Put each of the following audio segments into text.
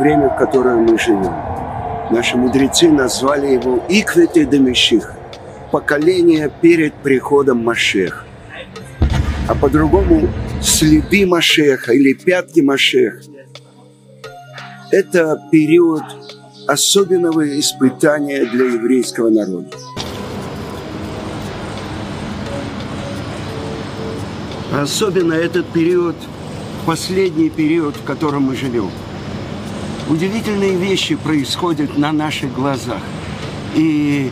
время, в которое мы живем. Наши мудрецы назвали его Иквете Демиших, поколение перед приходом Машех. А по-другому следы Машеха или пятки Машеха. Это период особенного испытания для еврейского народа. Особенно этот период, последний период, в котором мы живем. Удивительные вещи происходят на наших глазах. И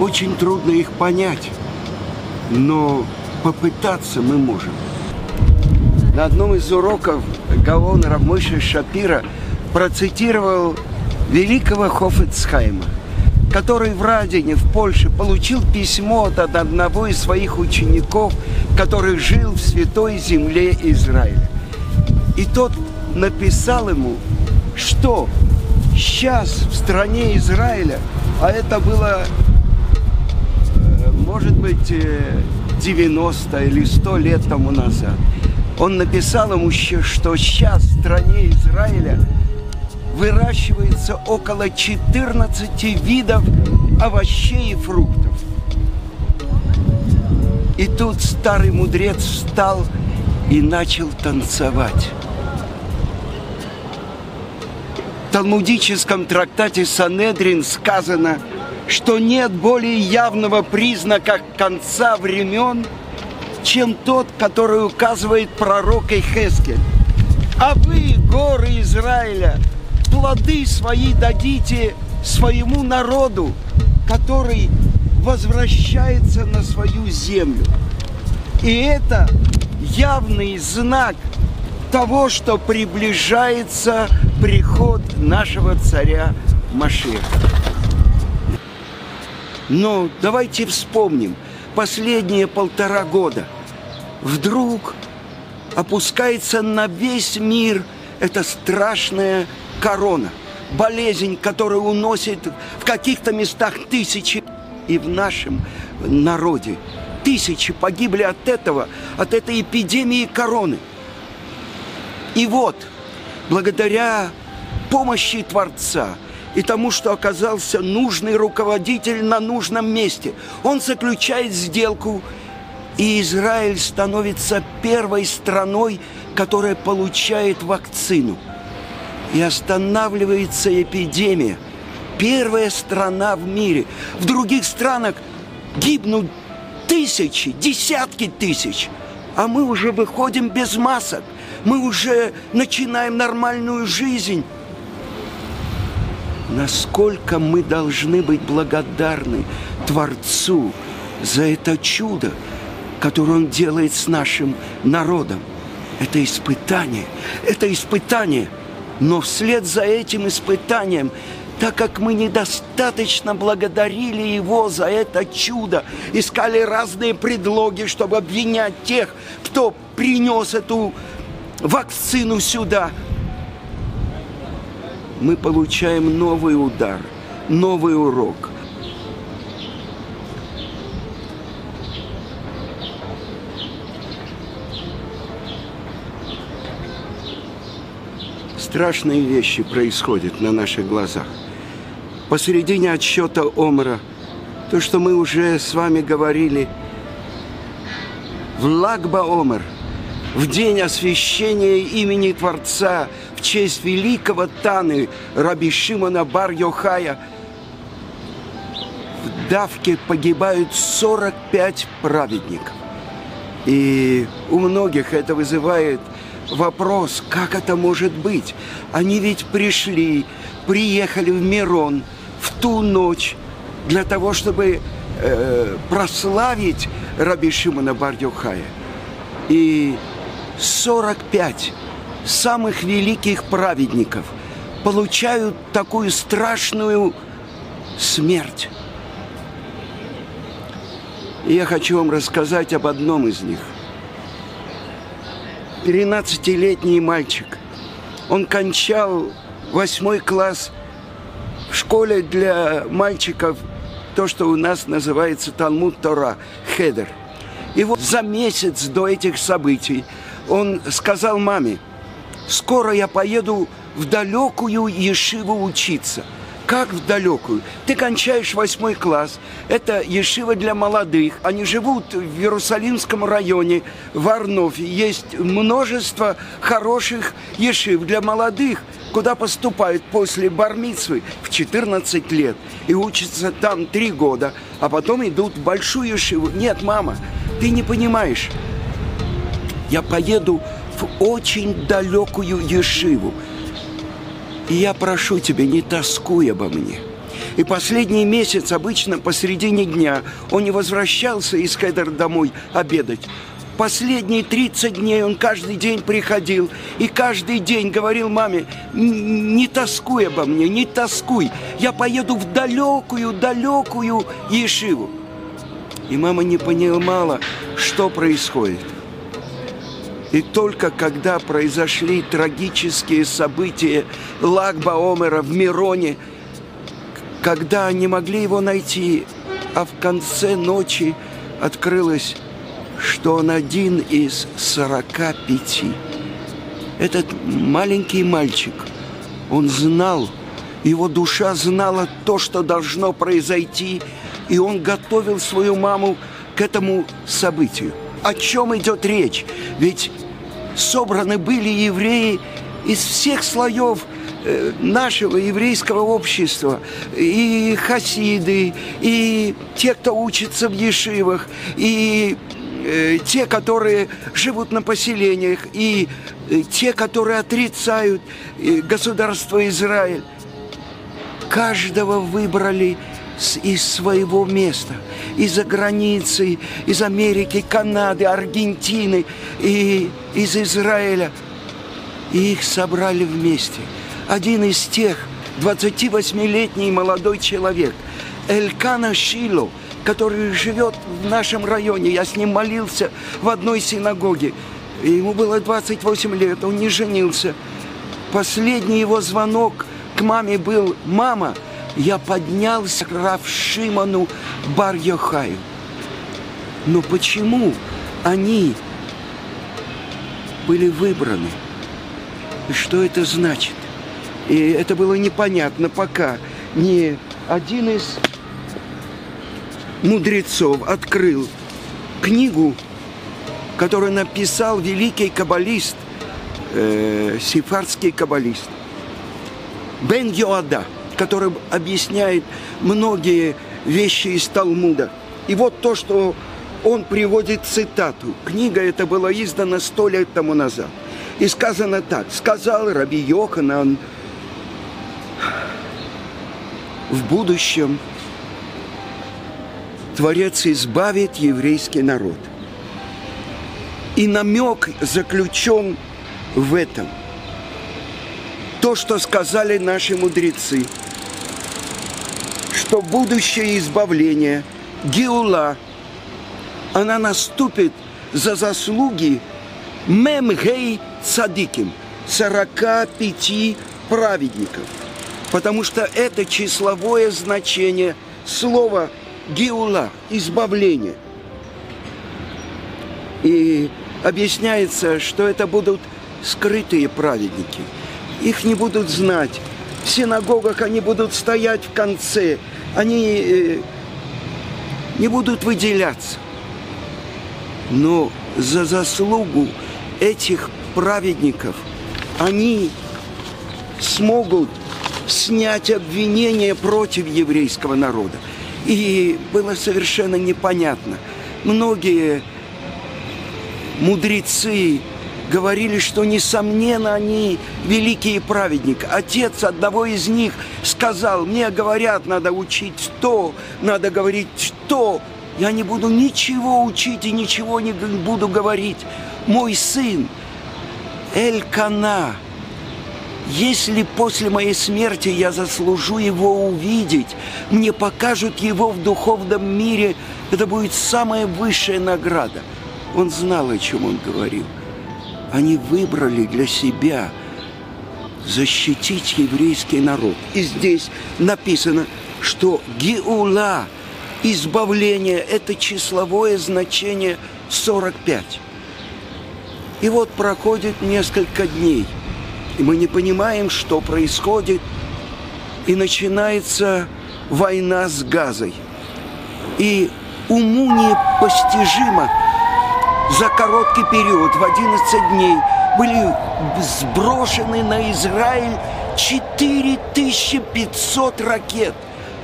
очень трудно их понять, но попытаться мы можем. На одном из уроков Гаон Рамойша Шапира процитировал великого Хофицхайма – который в Радине, в Польше, получил письмо от одного из своих учеников, который жил в святой земле Израиля. И тот написал ему, что сейчас в стране Израиля, а это было, э, может быть, 90 э, или 100 лет тому назад, он написал ему, что сейчас в стране Израиля выращивается около 14 видов овощей и фруктов. И тут старый мудрец встал и начал танцевать. Талмудическом трактате Санедрин сказано, что нет более явного признака конца времен, чем тот, который указывает пророк Эхескель. А вы, горы Израиля, плоды свои дадите своему народу, который возвращается на свою землю. И это явный знак того, что приближается приход нашего царя Машеха. Но давайте вспомним, последние полтора года вдруг опускается на весь мир эта страшная корона, болезнь, которая уносит в каких-то местах тысячи. И в нашем народе тысячи погибли от этого, от этой эпидемии короны. И вот, благодаря помощи Творца и тому, что оказался нужный руководитель на нужном месте, он заключает сделку, и Израиль становится первой страной, которая получает вакцину – и останавливается эпидемия. Первая страна в мире. В других странах гибнут тысячи, десятки тысяч. А мы уже выходим без масок. Мы уже начинаем нормальную жизнь. Насколько мы должны быть благодарны Творцу за это чудо, которое Он делает с нашим народом. Это испытание. Это испытание – но вслед за этим испытанием, так как мы недостаточно благодарили Его за это чудо, искали разные предлоги, чтобы обвинять тех, кто принес эту вакцину сюда, мы получаем новый удар, новый урок – Страшные вещи происходят на наших глазах. Посередине отсчета Омра, то, что мы уже с вами говорили, в Лагба Омер, в день освящения имени Творца, в честь великого Таны Раби Шимона Бар Йохая, в давке погибают 45 праведников. И у многих это вызывает вопрос, как это может быть? Они ведь пришли, приехали в Мирон в ту ночь для того, чтобы э, прославить Раби Шимона Бардюхая. И 45 самых великих праведников получают такую страшную смерть. И я хочу вам рассказать об одном из них – 13-летний мальчик. Он кончал восьмой класс в школе для мальчиков, то, что у нас называется Талмуд Тора, Хедер. И вот за месяц до этих событий он сказал маме, скоро я поеду в далекую Ешиву учиться. Как в далекую? Ты кончаешь восьмой класс. Это Ешива для молодых. Они живут в Иерусалимском районе, в Арнофе. Есть множество хороших Ешив для молодых, куда поступают после бармицвы в 14 лет и учатся там три года, а потом идут в большую Ешиву. Нет, мама, ты не понимаешь. Я поеду в очень далекую Ешиву. И я прошу тебя, не тоскуй обо мне. И последний месяц, обычно посередине дня, он не возвращался из Хедер домой обедать. Последние 30 дней он каждый день приходил и каждый день говорил маме, не тоскуй обо мне, не тоскуй, я поеду в далекую, далекую Ешиву. И мама не понимала, что происходит. И только когда произошли трагические события Лагба Омера в Мироне, когда не могли его найти, а в конце ночи открылось, что он один из сорока пяти. Этот маленький мальчик, он знал, его душа знала то, что должно произойти, и он готовил свою маму к этому событию. О чем идет речь? Ведь собраны были евреи из всех слоев э, нашего еврейского общества. И хасиды, и те, кто учится в ешивах, и э, те, которые живут на поселениях, и э, те, которые отрицают государство Израиль. Каждого выбрали из своего места, из-за границы, из Америки, Канады, Аргентины и из Израиля. И их собрали вместе. Один из тех, 28-летний молодой человек, Элькана Шило, который живет в нашем районе. Я с ним молился в одной синагоге. Ему было 28 лет, он не женился. Последний его звонок к маме был «Мама, я поднялся к Равшиману Бар-Йохаю. Но почему они были выбраны? И что это значит? И это было непонятно, пока не один из мудрецов открыл книгу, которую написал великий каббалист, э, сифарский каббалист Бен Йоада – который объясняет многие вещи из Талмуда. И вот то, что он приводит цитату. Книга эта была издана сто лет тому назад. И сказано так. Сказал Раби Йоханан, в будущем Творец избавит еврейский народ. И намек заключен в этом. То, что сказали наши мудрецы – что будущее избавление, Геула, она наступит за заслуги Мемгей Цадиким, 45 праведников. Потому что это числовое значение слова Геула, избавление. И объясняется, что это будут скрытые праведники. Их не будут знать. В синагогах они будут стоять в конце – они э, не будут выделяться. Но за заслугу этих праведников они смогут снять обвинения против еврейского народа. И было совершенно непонятно. Многие мудрецы говорили, что, несомненно, они великие праведники. Отец одного из них сказал, мне говорят, надо учить то, надо говорить то. Я не буду ничего учить и ничего не буду говорить. Мой сын, Эль-Кана, если после моей смерти я заслужу его увидеть, мне покажут его в духовном мире, это будет самая высшая награда. Он знал, о чем он говорил они выбрали для себя защитить еврейский народ. И здесь написано, что Гиула, избавление, это числовое значение 45. И вот проходит несколько дней. И мы не понимаем, что происходит. И начинается война с Газой. И уму непостижимо за короткий период, в 11 дней, были сброшены на Израиль 4500 ракет.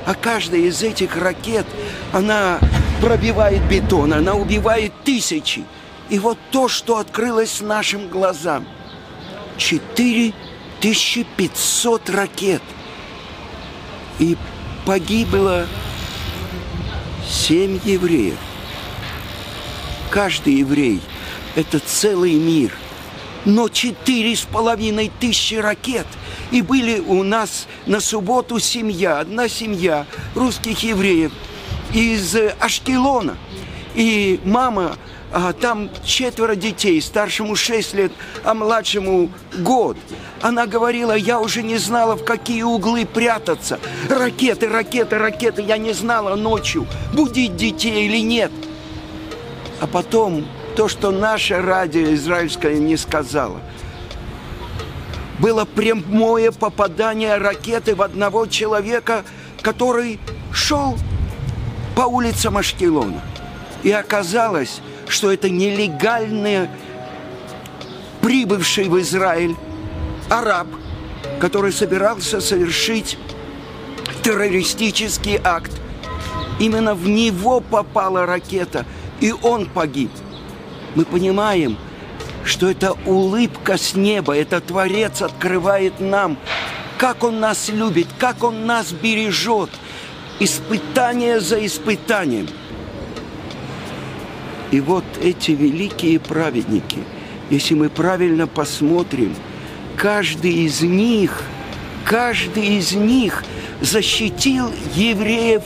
А каждая из этих ракет, она пробивает бетон, она убивает тысячи. И вот то, что открылось нашим глазам. 4500 ракет. И погибло семь евреев. Каждый еврей – это целый мир. Но четыре с половиной тысячи ракет. И были у нас на субботу семья, одна семья русских евреев из Ашкелона. И мама а там четверо детей, старшему 6 лет, а младшему год. Она говорила, я уже не знала, в какие углы прятаться. Ракеты, ракеты, ракеты. Я не знала ночью, будить детей или нет. А потом то, что наше радио израильское не сказала. Было прямое попадание ракеты в одного человека, который шел по улицам Ашкелона. И оказалось, что это нелегальный прибывший в Израиль араб, который собирался совершить террористический акт. Именно в него попала ракета, и он погиб. Мы понимаем, что это улыбка с неба, это Творец открывает нам, как Он нас любит, как Он нас бережет. Испытание за испытанием – и вот эти великие праведники, если мы правильно посмотрим, каждый из них, каждый из них защитил евреев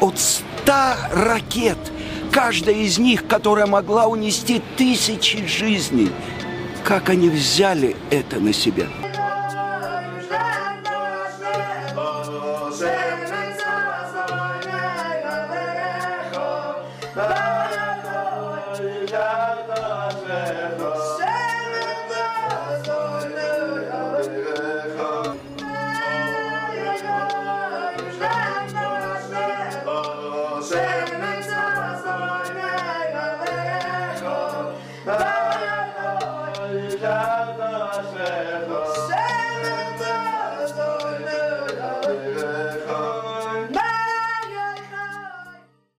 от ста ракет, каждая из них, которая могла унести тысячи жизней. Как они взяли это на себя –